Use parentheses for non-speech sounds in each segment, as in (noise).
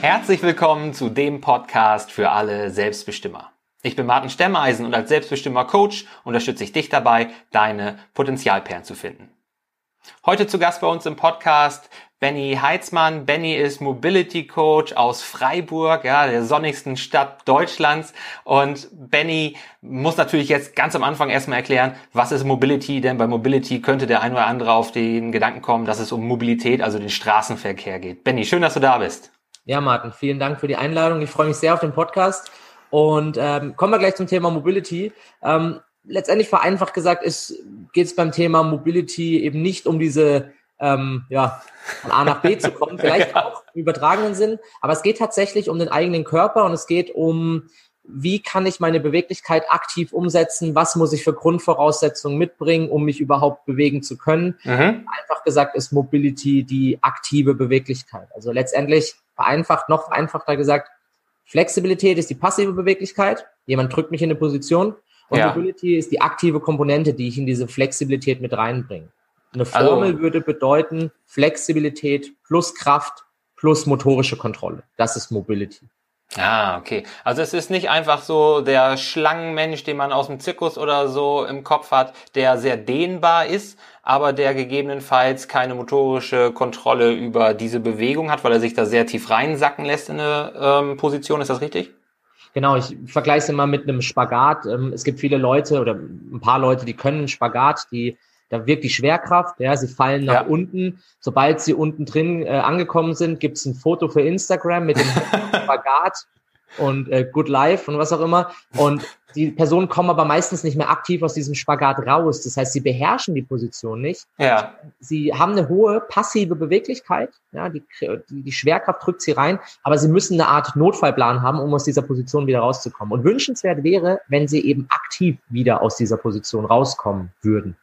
Herzlich willkommen zu dem Podcast für alle Selbstbestimmer. Ich bin Martin Stemmeisen und als Selbstbestimmer-Coach unterstütze ich dich dabei, deine Potenzialperlen zu finden. Heute zu Gast bei uns im Podcast Benny Heitzmann. Benny ist Mobility Coach aus Freiburg, ja, der sonnigsten Stadt Deutschlands. Und Benny muss natürlich jetzt ganz am Anfang erstmal erklären, was ist Mobility, denn bei Mobility könnte der ein oder andere auf den Gedanken kommen, dass es um Mobilität, also den Straßenverkehr geht. Benny, schön, dass du da bist. Ja, Martin, vielen Dank für die Einladung. Ich freue mich sehr auf den Podcast. Und ähm, kommen wir gleich zum Thema Mobility. Ähm, letztendlich vereinfacht gesagt geht es beim Thema Mobility eben nicht um diese ähm, ja, von A nach B zu kommen, (laughs) vielleicht ja. auch im übertragenen Sinn, aber es geht tatsächlich um den eigenen Körper und es geht um, wie kann ich meine Beweglichkeit aktiv umsetzen, was muss ich für Grundvoraussetzungen mitbringen, um mich überhaupt bewegen zu können. Mhm. Einfach gesagt ist Mobility die aktive Beweglichkeit. Also letztendlich vereinfacht, noch vereinfachter gesagt, Flexibilität ist die passive Beweglichkeit. Jemand drückt mich in eine Position. Und ja. Mobility ist die aktive Komponente, die ich in diese Flexibilität mit reinbringe. Eine also Formel also, würde bedeuten Flexibilität plus Kraft plus motorische Kontrolle. Das ist Mobility. Ah, okay. Also es ist nicht einfach so der Schlangenmensch, den man aus dem Zirkus oder so im Kopf hat, der sehr dehnbar ist, aber der gegebenenfalls keine motorische Kontrolle über diese Bewegung hat, weil er sich da sehr tief reinsacken lässt in eine ähm, Position. Ist das richtig? Genau, ich vergleiche es immer mit einem Spagat. Ähm, es gibt viele Leute oder ein paar Leute, die können Spagat, die da wirkt die Schwerkraft, ja, sie fallen nach ja. unten. Sobald sie unten drin äh, angekommen sind, gibt's ein Foto für Instagram mit dem (laughs) Spagat und äh, Good Life und was auch immer. Und die Personen kommen aber meistens nicht mehr aktiv aus diesem Spagat raus. Das heißt, sie beherrschen die Position nicht. Ja. Sie haben eine hohe passive Beweglichkeit. Ja, die, die, die Schwerkraft drückt sie rein, aber sie müssen eine Art Notfallplan haben, um aus dieser Position wieder rauszukommen. Und wünschenswert wäre, wenn sie eben aktiv wieder aus dieser Position rauskommen würden.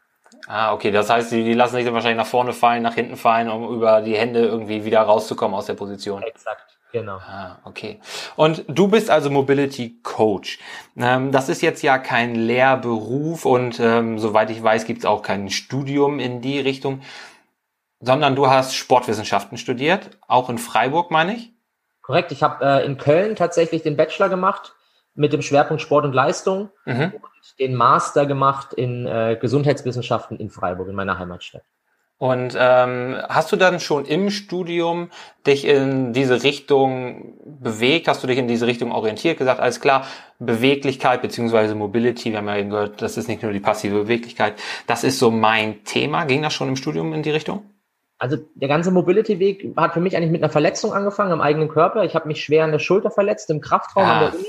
Ah, okay. Das heißt, die, die lassen sich dann wahrscheinlich nach vorne fallen, nach hinten fallen, um über die Hände irgendwie wieder rauszukommen aus der Position. Exakt. Genau. Ah, okay. Und du bist also Mobility Coach. Ähm, das ist jetzt ja kein Lehrberuf und ähm, soweit ich weiß, gibt es auch kein Studium in die Richtung, sondern du hast Sportwissenschaften studiert, auch in Freiburg, meine ich? Korrekt. Ich habe äh, in Köln tatsächlich den Bachelor gemacht mit dem Schwerpunkt Sport und Leistung mhm. und den Master gemacht in äh, Gesundheitswissenschaften in Freiburg, in meiner Heimatstadt. Und ähm, hast du dann schon im Studium dich in diese Richtung bewegt? Hast du dich in diese Richtung orientiert? Gesagt, alles klar, Beweglichkeit beziehungsweise Mobility, wir haben ja eben gehört, das ist nicht nur die passive Beweglichkeit, das ist so mein Thema. Ging das schon im Studium in die Richtung? Also der ganze Mobility-Weg hat für mich eigentlich mit einer Verletzung angefangen am eigenen Körper. Ich habe mich schwer an der Schulter verletzt im Kraftraum ah. an der Uni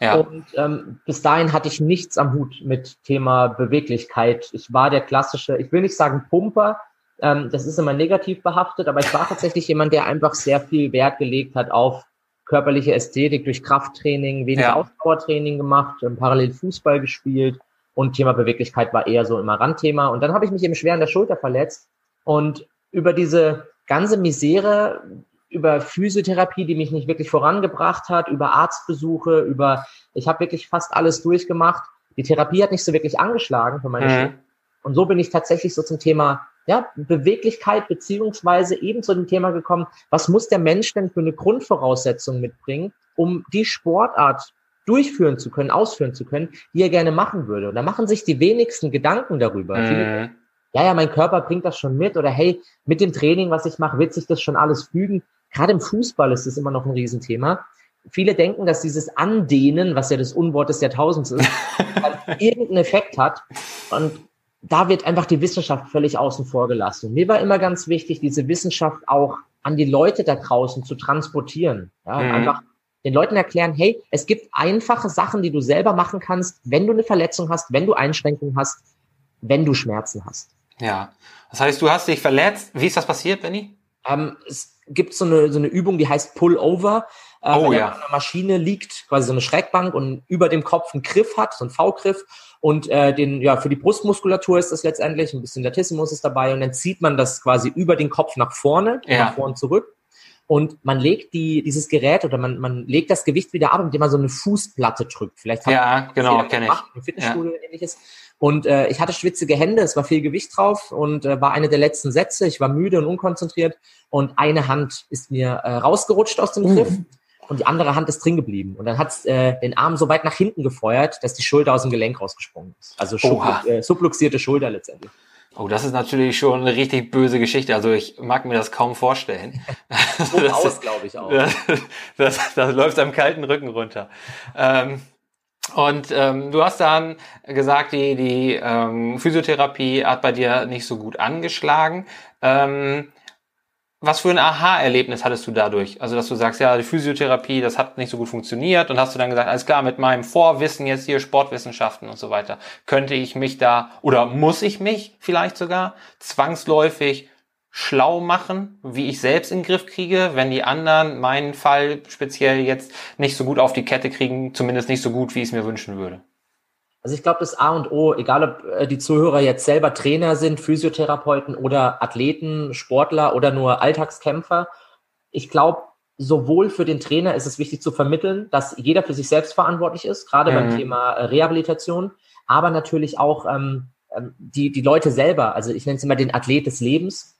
ja. Und ähm, bis dahin hatte ich nichts am Hut mit Thema Beweglichkeit. Ich war der klassische, ich will nicht sagen Pumper, ähm, das ist immer negativ behaftet, aber ich war tatsächlich jemand, der einfach sehr viel Wert gelegt hat auf körperliche Ästhetik durch Krafttraining, wenig ja. Ausdauertraining gemacht, ähm, parallel Fußball gespielt und Thema Beweglichkeit war eher so immer Randthema. Und dann habe ich mich eben schwer an der Schulter verletzt und über diese ganze Misere über Physiotherapie, die mich nicht wirklich vorangebracht hat, über Arztbesuche, über, ich habe wirklich fast alles durchgemacht. Die Therapie hat nicht so wirklich angeschlagen für meine mhm. Schule. Und so bin ich tatsächlich so zum Thema ja, Beweglichkeit beziehungsweise eben zu dem Thema gekommen, was muss der Mensch denn für eine Grundvoraussetzung mitbringen, um die Sportart durchführen zu können, ausführen zu können, die er gerne machen würde. Und da machen sich die wenigsten Gedanken darüber. Mhm. Viele, ja, ja, mein Körper bringt das schon mit oder hey, mit dem Training, was ich mache, wird sich das schon alles fügen. Gerade im Fußball ist das immer noch ein Riesenthema. Viele denken, dass dieses Andehnen, was ja das Unwort des Jahrtausends ist, (laughs) halt irgendeinen Effekt hat. Und da wird einfach die Wissenschaft völlig außen vor gelassen. Mir war immer ganz wichtig, diese Wissenschaft auch an die Leute da draußen zu transportieren. Ja, mhm. Einfach den Leuten erklären, hey, es gibt einfache Sachen, die du selber machen kannst, wenn du eine Verletzung hast, wenn du Einschränkungen hast, wenn du Schmerzen hast. Ja. Das heißt, du hast dich verletzt. Wie ist das passiert, Benny? Ähm, es gibt so eine, so eine Übung, die heißt Pull-Over. Äh, oh, ja. An der Maschine liegt quasi so eine Schrägbank und über dem Kopf einen Griff hat, so einen V-Griff. Und äh, den, ja, für die Brustmuskulatur ist das letztendlich, ein bisschen Latissimus ist dabei und dann zieht man das quasi über den Kopf nach vorne, ja. nach vorne zurück. Und man legt die, dieses Gerät oder man, man legt das Gewicht wieder ab, indem man so eine Fußplatte drückt. Vielleicht ja, genau, kenne ich. Im Fitnessstudio ja. ähnliches. Und äh, ich hatte schwitzige Hände, es war viel Gewicht drauf und äh, war eine der letzten Sätze. Ich war müde und unkonzentriert und eine Hand ist mir äh, rausgerutscht aus dem uh. Griff und die andere Hand ist drin geblieben. Und dann hat es äh, den Arm so weit nach hinten gefeuert, dass die Schulter aus dem Gelenk rausgesprungen ist. Also äh, subluxierte Schulter letztendlich. Oh, das ist natürlich schon eine richtig böse Geschichte. Also ich mag mir das kaum vorstellen. (laughs) So (laughs) aus, glaube ich auch. Das, das, das, läuft am kalten Rücken runter. Ähm, und ähm, du hast dann gesagt, die, die ähm, Physiotherapie hat bei dir nicht so gut angeschlagen. Ähm, was für ein Aha-Erlebnis hattest du dadurch? Also, dass du sagst, ja, die Physiotherapie, das hat nicht so gut funktioniert und hast du dann gesagt, alles klar, mit meinem Vorwissen jetzt hier Sportwissenschaften und so weiter, könnte ich mich da oder muss ich mich vielleicht sogar zwangsläufig schlau machen, wie ich selbst in den Griff kriege, wenn die anderen meinen Fall speziell jetzt nicht so gut auf die Kette kriegen, zumindest nicht so gut, wie ich es mir wünschen würde? Also ich glaube, das A und O, egal ob äh, die Zuhörer jetzt selber Trainer sind, Physiotherapeuten oder Athleten, Sportler oder nur Alltagskämpfer, ich glaube, sowohl für den Trainer ist es wichtig zu vermitteln, dass jeder für sich selbst verantwortlich ist, gerade mhm. beim Thema Rehabilitation, aber natürlich auch ähm, ähm, die, die Leute selber, also ich nenne es immer den Athlet des Lebens,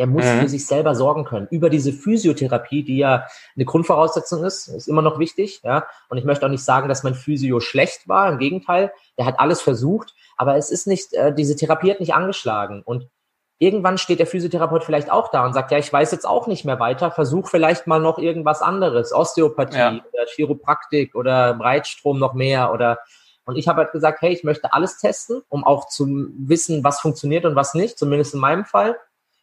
der muss mhm. für sich selber sorgen können. Über diese Physiotherapie, die ja eine Grundvoraussetzung ist, ist immer noch wichtig. Ja, und ich möchte auch nicht sagen, dass mein Physio schlecht war. Im Gegenteil, der hat alles versucht, aber es ist nicht, äh, diese Therapie hat nicht angeschlagen. Und irgendwann steht der Physiotherapeut vielleicht auch da und sagt, ja, ich weiß jetzt auch nicht mehr weiter, versuch vielleicht mal noch irgendwas anderes, Osteopathie ja. oder Chiropraktik oder Breitstrom noch mehr oder und ich habe halt gesagt, hey, ich möchte alles testen, um auch zu wissen, was funktioniert und was nicht, zumindest in meinem Fall.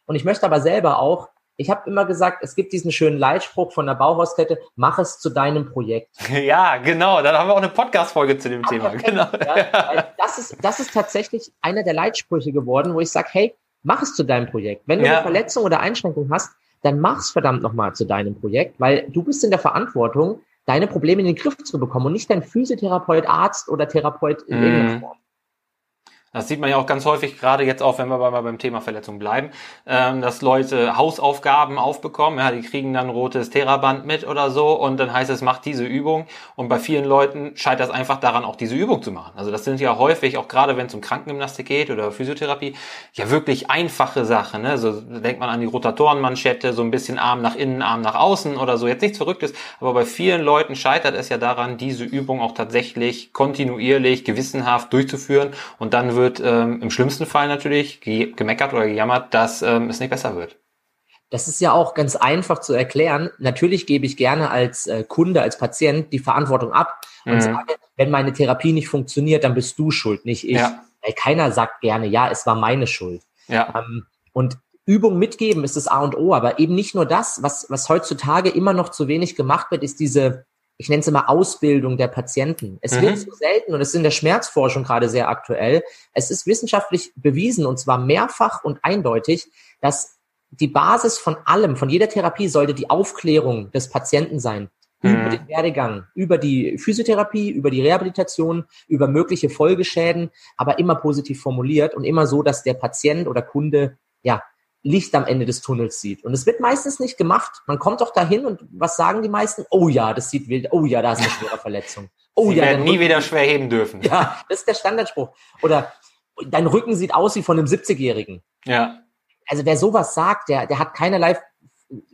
Und ich möchte aber selber auch, ich habe immer gesagt, es gibt diesen schönen Leitspruch von der Bauhauskette, mach es zu deinem Projekt. (laughs) Ja, genau, dann haben wir auch eine Podcast-Folge zu dem Ach, Thema. Genau. Ja, das, ist, das ist tatsächlich einer der Leitsprüche geworden, wo ich sage, hey, mach es zu deinem Projekt. Wenn du ja. eine Verletzung oder Einschränkung hast, dann mach's verdammt nochmal zu deinem Projekt, weil du bist in der Verantwortung, deine Probleme in den Griff zu bekommen und nicht dein Physiotherapeut, Arzt oder Therapeut in mm. irgendeiner Form. Das sieht man ja auch ganz häufig, gerade jetzt auch, wenn wir mal beim Thema Verletzung bleiben, ähm, dass Leute Hausaufgaben aufbekommen, ja, die kriegen dann rotes Theraband mit oder so und dann heißt es, macht diese Übung und bei vielen Leuten scheitert es einfach daran, auch diese Übung zu machen. Also das sind ja häufig, auch gerade wenn es um Krankengymnastik geht oder Physiotherapie, ja wirklich einfache Sachen. Ne? So denkt man an die Rotatorenmanschette, so ein bisschen Arm nach innen, Arm nach außen oder so, jetzt nichts Verrücktes, aber bei vielen Leuten scheitert es ja daran, diese Übung auch tatsächlich kontinuierlich, gewissenhaft durchzuführen und dann wird ähm, im schlimmsten Fall natürlich ge gemeckert oder gejammert, dass ähm, es nicht besser wird. Das ist ja auch ganz einfach zu erklären. Natürlich gebe ich gerne als äh, Kunde, als Patient die Verantwortung ab und mhm. sage, wenn meine Therapie nicht funktioniert, dann bist du schuld, nicht ich. Ja. Weil keiner sagt gerne, ja, es war meine Schuld. Ja. Ähm, und Übung mitgeben ist das A und O, aber eben nicht nur das, was, was heutzutage immer noch zu wenig gemacht wird, ist diese ich nenne es immer Ausbildung der Patienten. Es mhm. wird so selten und es ist in der Schmerzforschung gerade sehr aktuell. Es ist wissenschaftlich bewiesen und zwar mehrfach und eindeutig, dass die Basis von allem, von jeder Therapie sollte die Aufklärung des Patienten sein. Mhm. Über den Werdegang, über die Physiotherapie, über die Rehabilitation, über mögliche Folgeschäden, aber immer positiv formuliert und immer so, dass der Patient oder Kunde ja Licht am Ende des Tunnels sieht. Und es wird meistens nicht gemacht. Man kommt doch dahin und was sagen die meisten? Oh ja, das sieht wild. Oh ja, da ist eine schwere Verletzung. Oh Sie ja, werden nie wieder schwer heben dürfen. Ja, das ist der Standardspruch. Oder dein Rücken sieht aus wie von einem 70-Jährigen. Ja. Also wer sowas sagt, der, der hat keinerlei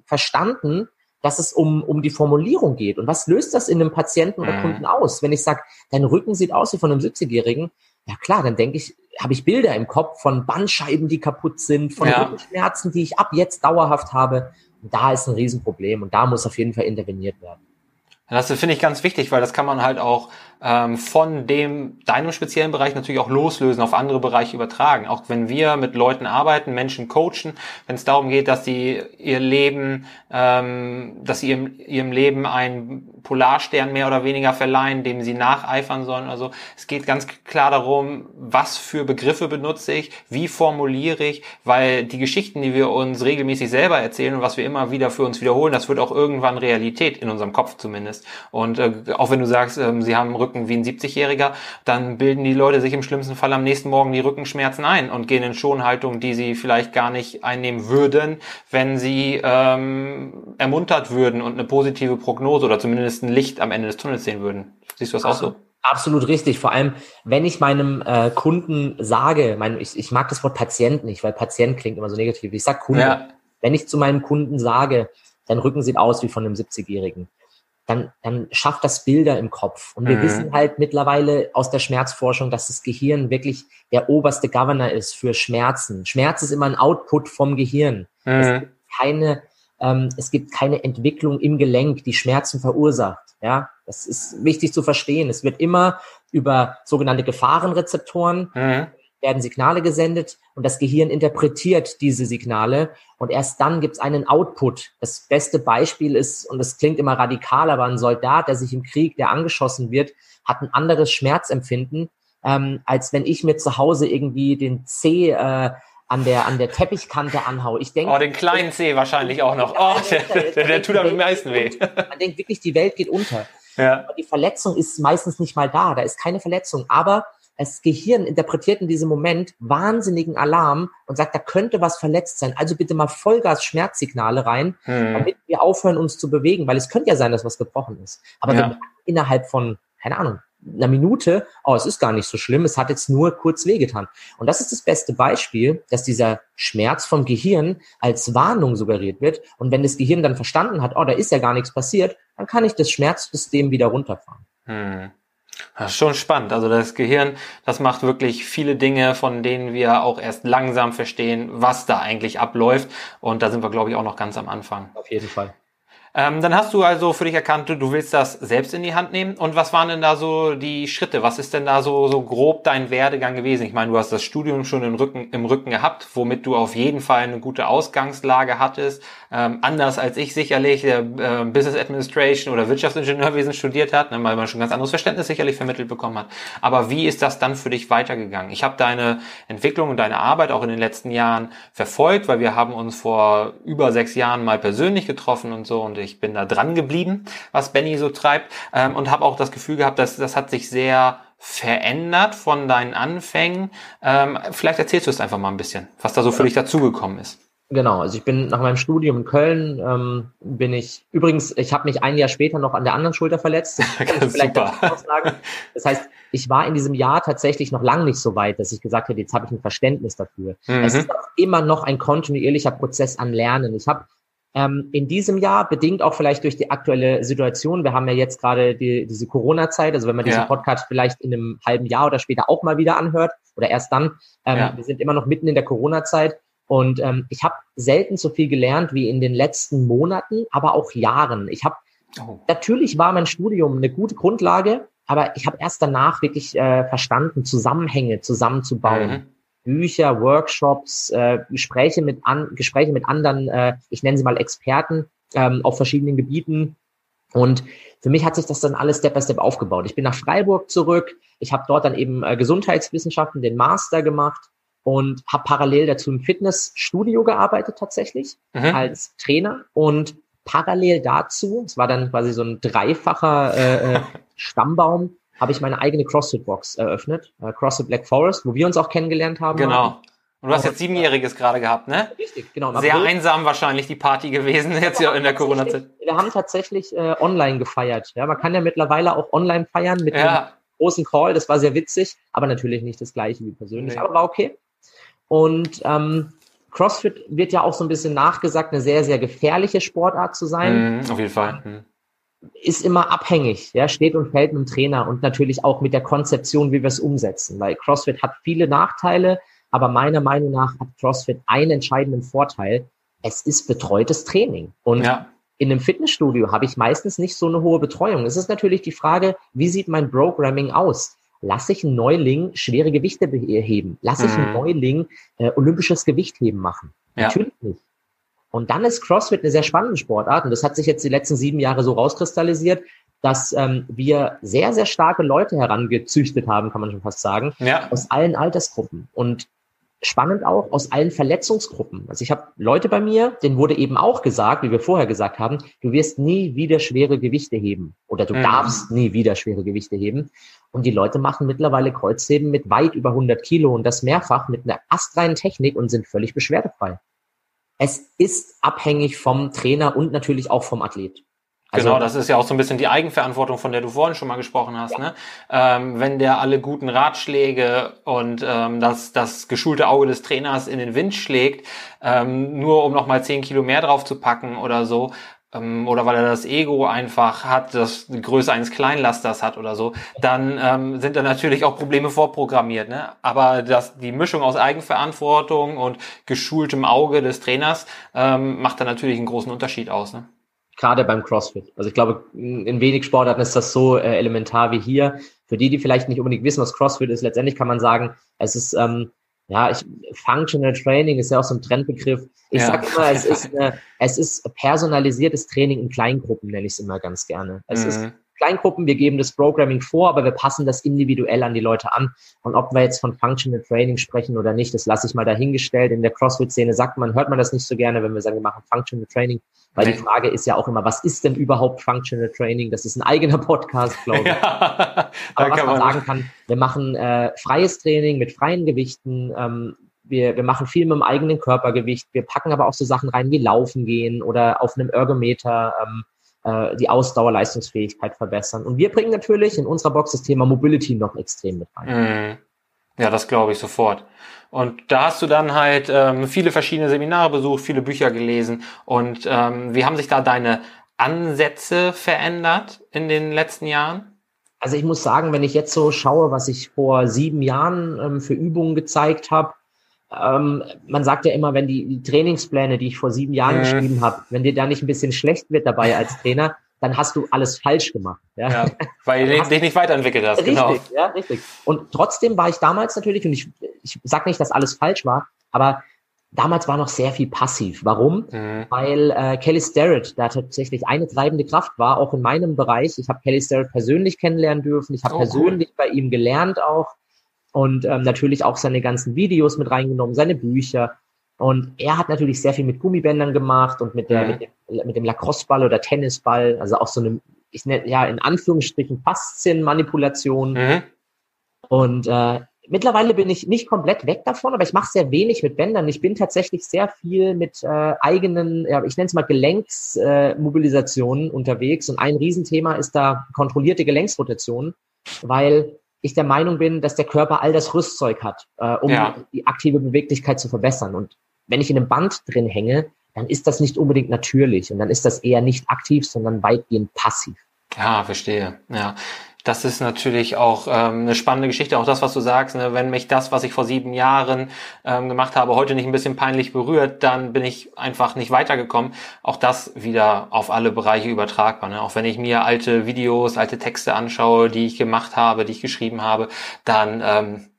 verstanden, dass es um, um die Formulierung geht. Und was löst das in einem Patienten oder mhm. Kunden aus? Wenn ich sage, dein Rücken sieht aus wie von einem 70-Jährigen, ja klar, dann denke ich, habe ich Bilder im Kopf von Bandscheiben, die kaputt sind, von ja. Rückenschmerzen, die ich ab jetzt dauerhaft habe. Und da ist ein Riesenproblem und da muss auf jeden Fall interveniert werden. Das finde ich ganz wichtig, weil das kann man halt auch ähm, von dem deinem speziellen Bereich natürlich auch loslösen, auf andere Bereiche übertragen. Auch wenn wir mit Leuten arbeiten, Menschen coachen, wenn es darum geht, dass sie ihr Leben, ähm, dass sie ihrem, ihrem Leben einen Polarstern mehr oder weniger verleihen, dem sie nacheifern sollen. Also es geht ganz klar darum, was für Begriffe benutze ich, wie formuliere ich, weil die Geschichten, die wir uns regelmäßig selber erzählen und was wir immer wieder für uns wiederholen, das wird auch irgendwann Realität in unserem Kopf zumindest. Und äh, auch wenn du sagst, äh, sie haben Rücken Rücken wie ein 70-Jähriger, dann bilden die Leute sich im schlimmsten Fall am nächsten Morgen die Rückenschmerzen ein und gehen in Schonhaltung, die sie vielleicht gar nicht einnehmen würden, wenn sie ähm, ermuntert würden und eine positive Prognose oder zumindest ein Licht am Ende des Tunnels sehen würden. Siehst du das auch so? Absolut richtig. Vor allem, wenn ich meinem äh, Kunden sage, mein, ich, ich mag das Wort Patient nicht, weil Patient klingt immer so negativ. Ich sage Kunde. Ja. Wenn ich zu meinem Kunden sage, dein Rücken sieht aus wie von einem 70-Jährigen, dann, dann schafft das Bilder im Kopf. Und wir mhm. wissen halt mittlerweile aus der Schmerzforschung, dass das Gehirn wirklich der oberste Governor ist für Schmerzen. Schmerz ist immer ein Output vom Gehirn. Mhm. Es gibt keine, ähm, es gibt keine Entwicklung im Gelenk, die Schmerzen verursacht. Ja, das ist wichtig zu verstehen. Es wird immer über sogenannte Gefahrenrezeptoren mhm werden Signale gesendet und das Gehirn interpretiert diese Signale und erst dann gibt es einen Output. Das beste Beispiel ist, und das klingt immer radikal, aber ein Soldat, der sich im Krieg, der angeschossen wird, hat ein anderes Schmerzempfinden, ähm, als wenn ich mir zu Hause irgendwie den C äh, an der, an der Teppichkante anhau. Ich denke. Oh, den kleinen C wahrscheinlich auch noch. (laughs) Oh, der, der, der, der tut am meisten weh. Man denkt wirklich, die Welt geht unter. Ja. Aber die Verletzung ist meistens nicht mal da. Da ist keine Verletzung. Aber das Gehirn interpretiert in diesem Moment wahnsinnigen Alarm und sagt, da könnte was verletzt sein. Also bitte mal Vollgas Schmerzsignale rein, hm. damit wir aufhören, uns zu bewegen, weil es könnte ja sein, dass was gebrochen ist. Aber ja. innerhalb von, keine Ahnung, einer Minute, oh, es ist gar nicht so schlimm, es hat jetzt nur kurz wehgetan. Und das ist das beste Beispiel, dass dieser Schmerz vom Gehirn als Warnung suggeriert wird. Und wenn das Gehirn dann verstanden hat, oh, da ist ja gar nichts passiert, dann kann ich das Schmerzsystem wieder runterfahren. Hm. Das ist schon spannend. Also das Gehirn, das macht wirklich viele Dinge, von denen wir auch erst langsam verstehen, was da eigentlich abläuft. Und da sind wir, glaube ich, auch noch ganz am Anfang. Auf jeden Fall. Ähm, dann hast du also für dich erkannt, du willst das selbst in die Hand nehmen. Und was waren denn da so die Schritte? Was ist denn da so, so grob dein Werdegang gewesen? Ich meine, du hast das Studium schon im Rücken, im Rücken gehabt, womit du auf jeden Fall eine gute Ausgangslage hattest. Ähm, anders als ich sicherlich, der äh, Business Administration oder Wirtschaftsingenieurwesen studiert hat, ne, weil man schon ganz anderes Verständnis sicherlich vermittelt bekommen hat. Aber wie ist das dann für dich weitergegangen? Ich habe deine Entwicklung und deine Arbeit auch in den letzten Jahren verfolgt, weil wir haben uns vor über sechs Jahren mal persönlich getroffen und so und ich bin da dran geblieben, was Benny so treibt ähm, und habe auch das Gefühl gehabt, dass das hat sich sehr verändert von deinen Anfängen. Ähm, vielleicht erzählst du es einfach mal ein bisschen, was da so für dich dazugekommen ist. Genau, also ich bin nach meinem Studium in Köln, ähm, bin ich, übrigens, ich habe mich ein Jahr später noch an der anderen Schulter verletzt. (laughs) Das, Super. das heißt, ich war in diesem Jahr tatsächlich noch lange nicht so weit, dass ich gesagt hätte, jetzt habe ich ein Verständnis dafür. Mhm. Es ist immer noch ein kontinuierlicher Prozess an Lernen. Ich habe ähm, in diesem Jahr, bedingt auch vielleicht durch die aktuelle Situation, wir haben ja jetzt gerade die, diese Corona-Zeit, also wenn man diesen ja. Podcast vielleicht in einem halben Jahr oder später auch mal wieder anhört oder erst dann, ähm, ja. wir sind immer noch mitten in der Corona-Zeit und ähm, ich habe selten so viel gelernt wie in den letzten Monaten, aber auch Jahren. Ich habe oh. natürlich war mein Studium eine gute Grundlage, aber ich habe erst danach wirklich äh, verstanden, Zusammenhänge zusammenzubauen. Mhm. Bücher, Workshops, äh, Gespräche mit an, Gespräche mit anderen, äh, ich nenne sie mal Experten ähm, auf verschiedenen Gebieten. Und für mich hat sich das dann alles Step by Step aufgebaut. Ich bin nach Freiburg zurück. Ich habe dort dann eben äh, Gesundheitswissenschaften, den Master gemacht und habe parallel dazu im Fitnessstudio gearbeitet tatsächlich mhm. als Trainer und parallel dazu, es war dann quasi so ein dreifacher äh, äh (laughs) Stammbaum, habe ich meine eigene CrossFit-Box eröffnet, äh, CrossFit Black Forest, wo wir uns auch kennengelernt haben. Genau. Und du hast jetzt siebenjähriges gerade gehabt, ne? Richtig, genau. Sehr einsam wahrscheinlich die Party gewesen jetzt ja in der Corona-Zeit. Wir haben tatsächlich äh, online gefeiert. Ja, man kann ja mittlerweile auch online feiern mit ja. einem großen Call. Das war sehr witzig, aber natürlich nicht das gleiche wie persönlich. Nee. Aber war okay. Und ähm, CrossFit wird ja auch so ein bisschen nachgesagt, eine sehr, sehr gefährliche Sportart zu sein. Mm, auf jeden Fall. Mm. Ist immer abhängig, ja, steht und fällt mit dem Trainer und natürlich auch mit der Konzeption, wie wir es umsetzen. Weil CrossFit hat viele Nachteile, aber meiner Meinung nach hat CrossFit einen entscheidenden Vorteil. Es ist betreutes Training. Und ja. in einem Fitnessstudio habe ich meistens nicht so eine hohe Betreuung. Es ist natürlich die Frage, wie sieht mein Programming aus? lass ich einen Neuling schwere Gewichte heben? Lass ich einen mhm. Neuling äh, olympisches Gewichtheben machen? Ja. Natürlich nicht. Und dann ist CrossFit eine sehr spannende Sportart und das hat sich jetzt die letzten sieben Jahre so rauskristallisiert, dass ähm, wir sehr, sehr starke Leute herangezüchtet haben, kann man schon fast sagen, ja. aus allen Altersgruppen. Und spannend auch aus allen Verletzungsgruppen. Also ich habe Leute bei mir, denen wurde eben auch gesagt, wie wir vorher gesagt haben, du wirst nie wieder schwere Gewichte heben oder du mhm. darfst nie wieder schwere Gewichte heben. Und die Leute machen mittlerweile Kreuzheben mit weit über 100 Kilo und das mehrfach mit einer astreinen Technik und sind völlig beschwerdefrei. Es ist abhängig vom Trainer und natürlich auch vom Athlet. Also, genau, das ist ja auch so ein bisschen die Eigenverantwortung, von der du vorhin schon mal gesprochen hast. Ja. Ne? Ähm, wenn der alle guten Ratschläge und ähm, das, das geschulte Auge des Trainers in den Wind schlägt, ähm, nur um nochmal zehn Kilo mehr drauf zu packen oder so, ähm, oder weil er das Ego einfach hat, das die Größe eines Kleinlasters hat oder so, dann ähm, sind da natürlich auch Probleme vorprogrammiert. Ne? Aber das, die Mischung aus Eigenverantwortung und geschultem Auge des Trainers ähm, macht da natürlich einen großen Unterschied aus. Ne? Gerade beim CrossFit. Also ich glaube, in wenig Sportarten ist das so äh, elementar wie hier. Für die, die vielleicht nicht unbedingt wissen, was CrossFit ist, letztendlich kann man sagen, es ist ähm, ja, ich, Functional Training ist ja auch so ein Trendbegriff. Ich ja. sage immer, es (laughs) ist, eine, es ist personalisiertes Training in Kleingruppen, nenne ich es immer ganz gerne. Es mhm. ist Kleingruppen, wir geben das Programming vor, aber wir passen das individuell an die Leute an. Und ob wir jetzt von Functional Training sprechen oder nicht, das lasse ich mal dahingestellt. In der CrossFit-Szene sagt man, hört man das nicht so gerne, wenn wir sagen, wir machen Functional Training, weil die Frage ist ja auch immer, was ist denn überhaupt Functional Training? Das ist ein eigener (laughs) Podcast, glaube ich. Ja, aber was man, man sagen kann, wir machen äh, freies Training mit freien Gewichten, ähm, wir, wir machen viel mit dem eigenen Körpergewicht. Wir packen aber auch so Sachen rein wie Laufen gehen oder auf einem Ergometer ähm, äh, die Ausdauer, Leistungsfähigkeit verbessern. Und wir bringen natürlich in unserer Box das Thema Mobility noch extrem mit rein. Mhm. Ja, das glaube ich sofort. Und da hast du dann halt ähm, viele verschiedene Seminare besucht, viele Bücher gelesen. Und ähm, wie haben sich da deine Ansätze verändert in den letzten Jahren? Also ich muss sagen, wenn ich jetzt so schaue, was ich vor sieben Jahren ähm, für Übungen gezeigt habe, ähm, man sagt ja immer, wenn die, die, Trainingspläne, die ich vor sieben Jahren mhm. geschrieben habe, wenn dir da nicht ein bisschen schlecht wird dabei als Trainer, dann hast du alles falsch gemacht. Ja, ja weil du dich nicht weiterentwickelt hast. Richtig, genau. ja, richtig. Und trotzdem war ich damals natürlich, und ich, ich sage nicht, dass alles falsch war, aber damals war noch sehr viel passiv. Warum? Mhm. Weil äh, Kelly Starrett da tatsächlich eine treibende Kraft war, auch in meinem Bereich. Ich habe Kelly Starrett persönlich kennenlernen dürfen. Ich habe oh, persönlich cool. bei ihm gelernt auch und ähm, natürlich auch seine ganzen Videos mit reingenommen, seine Bücher. Und er hat natürlich sehr viel mit Gummibändern gemacht und mit, der, mhm. mit dem, mit dem Lacrosse-Ball oder Tennisball, also auch so eine, ich nenne ja in Anführungsstrichen Faszienmanipulation. Mhm. Und äh, mittlerweile bin ich nicht komplett weg davon, aber ich mache sehr wenig mit Bändern. Ich bin tatsächlich sehr viel mit äh, eigenen, ja, ich nenne es mal Gelenksmobilisationen äh, unterwegs. Und ein Riesenthema ist da kontrollierte Gelenksrotation, weil ich der Meinung bin, dass der Körper all das Rüstzeug hat, äh, um ja. die aktive Beweglichkeit zu verbessern. Und wenn ich in einem Band drin hänge, dann ist das nicht unbedingt natürlich und dann ist das eher nicht aktiv, sondern weitgehend passiv. Ja, verstehe. Ja das ist natürlich auch ähm, eine spannende Geschichte, auch das, was du sagst. Ne? Wenn mich das, was ich vor sieben Jahren ähm, gemacht habe, heute nicht ein bisschen peinlich berührt, dann bin ich einfach nicht weitergekommen. Auch das wieder auf alle Bereiche übertragbar. Ne? Auch wenn ich mir alte Videos, alte Texte anschaue, die ich gemacht habe, die ich geschrieben habe, dann ähm,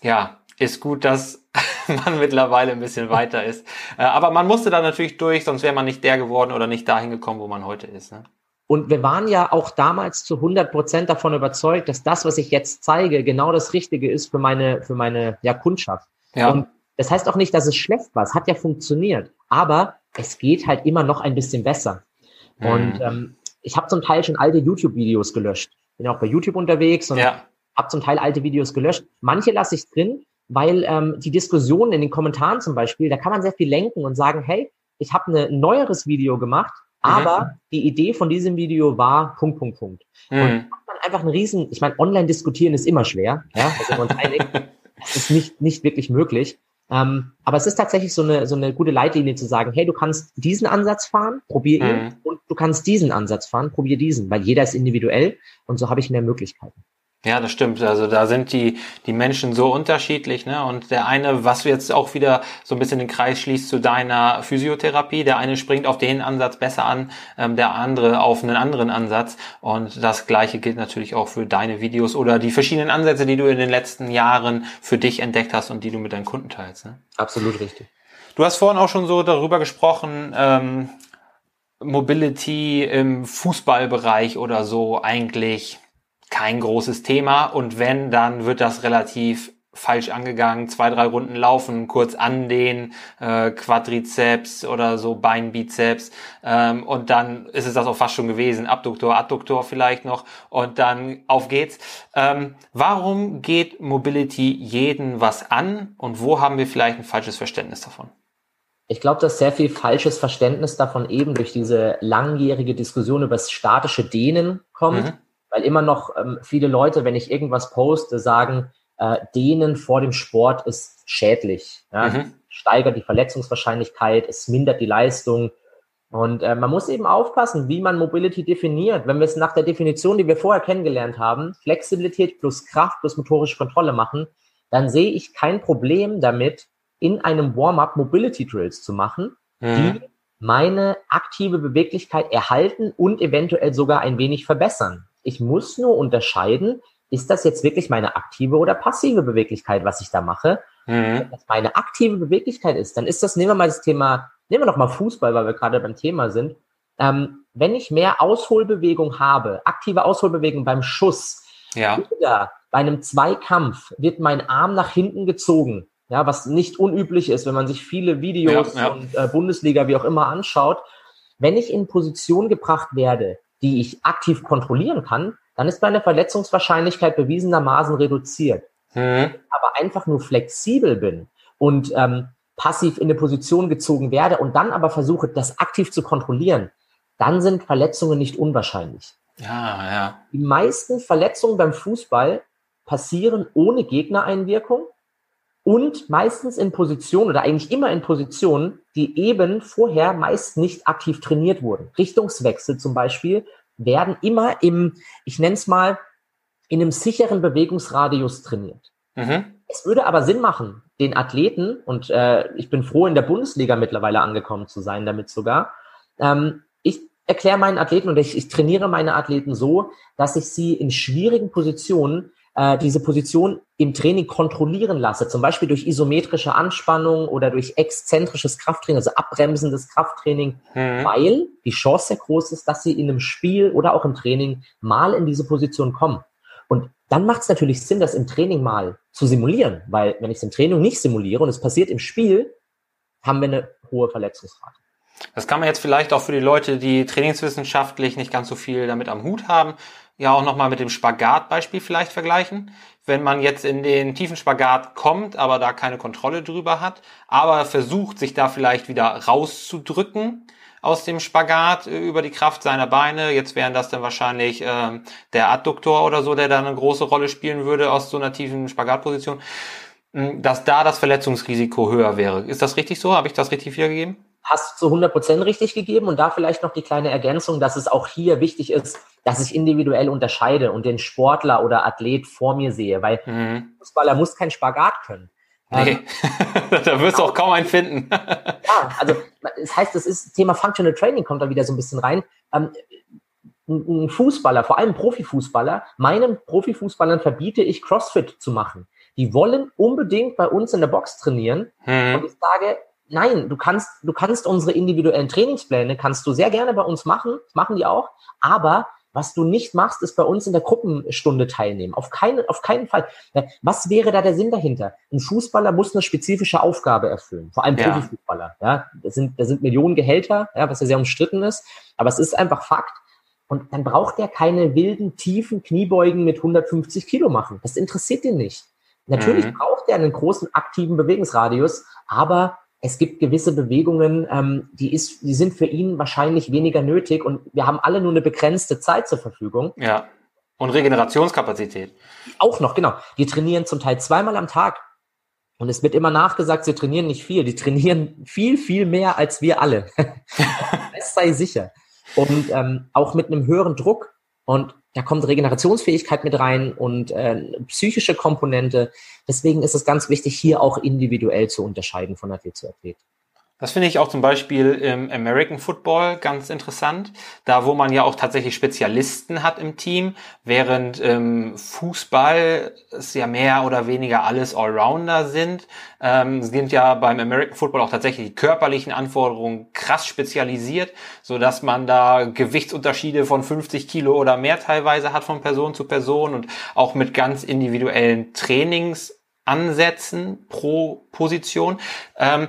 ja, ist gut, dass (laughs) man mittlerweile ein bisschen weiter ist. Äh, aber man musste da natürlich durch, sonst wäre man nicht der geworden oder nicht dahin gekommen, wo man heute ist. Ne? Und wir waren ja auch damals zu 100 Prozent davon überzeugt, dass das, was ich jetzt zeige, genau das Richtige ist für meine, für meine ja, Kundschaft. Ja. Und das heißt auch nicht, dass es schlecht war. Es hat ja funktioniert. Aber es geht halt immer noch ein bisschen besser. Mhm. Und ähm, ich habe zum Teil schon alte YouTube-Videos gelöscht. Bin auch bei YouTube unterwegs und ja. habe zum Teil alte Videos gelöscht. Manche lasse ich drin, weil ähm, die Diskussionen in den Kommentaren zum Beispiel, da kann man sehr viel lenken und sagen, hey, ich habe ein neueres Video gemacht, aber mhm. die Idee von diesem Video war Punkt, Punkt, Punkt. Mhm. Und man einfach einen riesen, ich meine, online diskutieren ist immer schwer, ja, da sind wir uns einig. (laughs) Das ist nicht, nicht wirklich möglich. Ähm, aber es ist tatsächlich so eine, so eine gute Leitlinie zu sagen, hey, du kannst diesen Ansatz fahren, probier ihn, mhm. und du kannst diesen Ansatz fahren, probier diesen, weil jeder ist individuell und so habe ich mehr Möglichkeiten. Ja, das stimmt. Also da sind die, die Menschen so unterschiedlich, ne? Und der eine, was jetzt auch wieder so ein bisschen den Kreis schließt zu deiner Physiotherapie, der eine springt auf den Ansatz besser an, ähm, der andere auf einen anderen Ansatz. Und das gleiche gilt natürlich auch für deine Videos oder die verschiedenen Ansätze, die du in den letzten Jahren für dich entdeckt hast und die du mit deinen Kunden teilst. Ne? Absolut richtig. Du hast vorhin auch schon so darüber gesprochen, ähm, Mobility im Fußballbereich oder so eigentlich kein großes Thema. Und wenn, dann wird das relativ falsch angegangen, zwei, drei Runden laufen, kurz an den äh, Quadrizeps oder so Beinbizeps. Ähm, und dann ist es das auch fast schon gewesen, Abduktor, Adduktor vielleicht noch. Und dann auf geht's. Ähm, warum geht Mobility jeden was an? Und wo haben wir vielleicht ein falsches Verständnis davon? Ich glaube, dass sehr viel falsches Verständnis davon eben durch diese langjährige Diskussion über das statische Dehnen kommt, mhm. Weil immer noch ähm, viele Leute, wenn ich irgendwas poste, sagen, äh, Dehnen vor dem Sport ist schädlich. Ja? Mhm. Steigert die Verletzungswahrscheinlichkeit, es mindert die Leistung. Und äh, man muss eben aufpassen, wie man Mobility definiert. Wenn wir es nach der Definition, die wir vorher kennengelernt haben, Flexibilität plus Kraft plus motorische Kontrolle machen, dann sehe ich kein Problem damit, in einem Warm-up Mobility Drills zu machen, mhm. die meine aktive Beweglichkeit erhalten und eventuell sogar ein wenig verbessern. Ich muss nur unterscheiden, ist das jetzt wirklich meine aktive oder passive Beweglichkeit, was ich da mache? Mhm. Wenn das meine aktive Beweglichkeit ist, dann ist das, nehmen wir mal das Thema, nehmen wir doch mal Fußball, weil wir gerade beim Thema sind. Ähm, wenn ich mehr Ausholbewegung habe, aktive Ausholbewegung beim Schuss, ja. oder bei einem Zweikampf wird mein Arm nach hinten gezogen, ja, was nicht unüblich ist, wenn man sich viele Videos ja, ja. und äh, Bundesliga wie auch immer anschaut. Wenn ich in Position gebracht werde, die ich aktiv kontrollieren kann, dann ist meine Verletzungswahrscheinlichkeit bewiesenermaßen reduziert. Mhm. Aber einfach nur flexibel bin und ähm, passiv in eine Position gezogen werde und dann aber versuche, das aktiv zu kontrollieren, dann sind Verletzungen nicht unwahrscheinlich. Ja, ja. Die meisten Verletzungen beim Fußball passieren ohne Gegnereinwirkung und meistens in Positionen oder eigentlich immer in Positionen, die eben vorher meist nicht aktiv trainiert wurden. Richtungswechsel zum Beispiel werden immer im, ich nenne es mal, in einem sicheren Bewegungsradius trainiert. Mhm. Es würde aber Sinn machen, den Athleten, und äh, ich bin froh, in der Bundesliga mittlerweile angekommen zu sein, damit sogar, ähm, ich erkläre meinen Athleten und ich, ich trainiere meine Athleten so, dass ich sie in schwierigen Positionen äh, diese Position im Training kontrollieren lasse, zum Beispiel durch isometrische Anspannung oder durch exzentrisches Krafttraining, also abbremsendes Krafttraining, mhm. weil die Chance sehr groß ist, dass sie in einem Spiel oder auch im Training mal in diese Position kommen. Und dann macht es natürlich Sinn, das im Training mal zu simulieren, weil wenn ich es im Training nicht simuliere und es passiert im Spiel, haben wir eine hohe Verletzungsrate. Das kann man jetzt vielleicht auch für die Leute, die trainingswissenschaftlich nicht ganz so viel damit am Hut haben, ja auch nochmal mit dem Spagatbeispiel vielleicht vergleichen. Wenn man jetzt in den tiefen Spagat kommt, aber da keine Kontrolle drüber hat, aber versucht, sich da vielleicht wieder rauszudrücken aus dem Spagat äh, über die Kraft seiner Beine. Jetzt wären das dann wahrscheinlich äh, der Adduktor oder so, der da eine große Rolle spielen würde aus so einer tiefen Spagatposition, hm, dass da das Verletzungsrisiko höher wäre. Ist das richtig so? Habe ich das richtig wiedergegeben? Hast zu 100 Prozent richtig gegeben und da vielleicht noch die kleine Ergänzung, dass es auch hier wichtig ist, dass ich individuell unterscheide und den Sportler oder Athlet vor mir sehe, weil mhm. Fußballer muss kein Spagat können. Nee, ähm, (laughs) da wirst du auch kaum einen finden. ja, also das heißt, das ist Thema Functional Training kommt da wieder so ein bisschen rein. Ähm, ein Fußballer, vor allem Profifußballer, meinen Profifußballern verbiete ich CrossFit zu machen. Die wollen unbedingt bei uns in der Box trainieren. Mhm. Und ich sage, nein, du kannst, du kannst unsere individuellen Trainingspläne, kannst du sehr gerne bei uns machen, das machen die auch, aber was du nicht machst, ist bei uns in der Gruppenstunde teilnehmen. Auf keinen, auf keinen Fall. Was wäre da der Sinn dahinter? Ein Fußballer muss eine spezifische Aufgabe erfüllen. Vor allem ja. Profifußballer. Ja, das sind, das sind Millionen Gehälter, ja, was ja sehr umstritten ist. Aber es ist einfach Fakt. Und dann braucht der keine wilden, tiefen Kniebeugen mit 150 Kilo machen. Das interessiert ihn nicht. Natürlich mhm. braucht er einen großen aktiven Bewegungsradius, aber es gibt gewisse Bewegungen, ähm, die, ist, die sind für ihn wahrscheinlich weniger nötig und wir haben alle nur eine begrenzte Zeit zur Verfügung. Ja. Und Regenerationskapazität. Auch noch, genau. Die trainieren zum Teil zweimal am Tag. Und es wird immer nachgesagt, sie trainieren nicht viel. Die trainieren viel, viel mehr als wir alle. (laughs) das sei sicher. Und ähm, auch mit einem höheren Druck. Und da kommt Regenerationsfähigkeit mit rein und äh, psychische Komponente. Deswegen ist es ganz wichtig, hier auch individuell zu unterscheiden von Athlet zu Athlet. Das finde ich auch zum Beispiel im American Football ganz interessant, da wo man ja auch tatsächlich Spezialisten hat im Team, während ähm, Fußball es ja mehr oder weniger alles Allrounder sind, ähm, sind ja beim American Football auch tatsächlich die körperlichen Anforderungen krass spezialisiert, so dass man da Gewichtsunterschiede von 50 Kilo oder mehr teilweise hat von Person zu Person und auch mit ganz individuellen Trainingsansätzen pro Position. Ähm,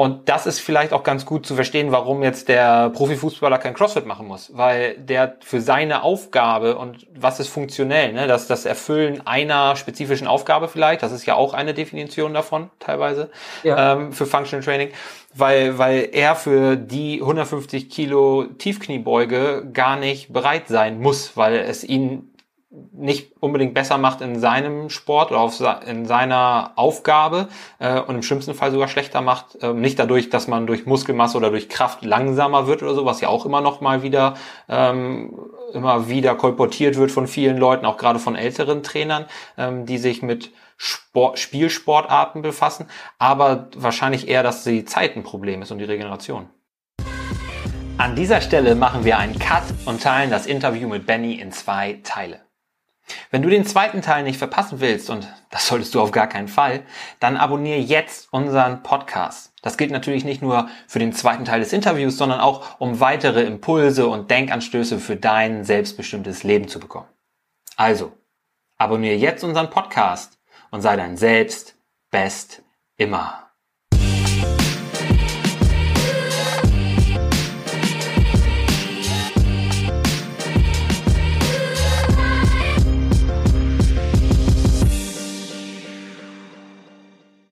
Und das ist vielleicht auch ganz gut zu verstehen, warum jetzt der Profifußballer kein CrossFit machen muss, weil der für seine Aufgabe und was ist funktionell, ne, das, das Erfüllen einer spezifischen Aufgabe vielleicht, das ist ja auch eine Definition davon teilweise ja. ähm, für Functional Training, weil, weil er für die 150 Kilo Tiefkniebeuge gar nicht bereit sein muss, weil es ihn nicht unbedingt besser macht in seinem Sport oder auf, in seiner Aufgabe äh, und im schlimmsten Fall sogar schlechter macht. Äh, nicht dadurch, dass man durch Muskelmasse oder durch Kraft langsamer wird oder so, was ja auch immer noch mal wieder ähm, immer wieder kolportiert wird von vielen Leuten, auch gerade von älteren Trainern, ähm, die sich mit Sport, Spielsportarten befassen, aber wahrscheinlich eher, dass die Zeit ein Problem ist und die Regeneration. An dieser Stelle machen wir einen Cut und teilen das Interview mit Benny in zwei Teile. Wenn du den zweiten Teil nicht verpassen willst, und das solltest du auf gar keinen Fall, dann abonniere jetzt unseren Podcast. Das gilt natürlich nicht nur für den zweiten Teil des Interviews, sondern auch um weitere Impulse und Denkanstöße für dein selbstbestimmtes Leben zu bekommen. Also, abonniere jetzt unseren Podcast und sei dein Selbst best immer.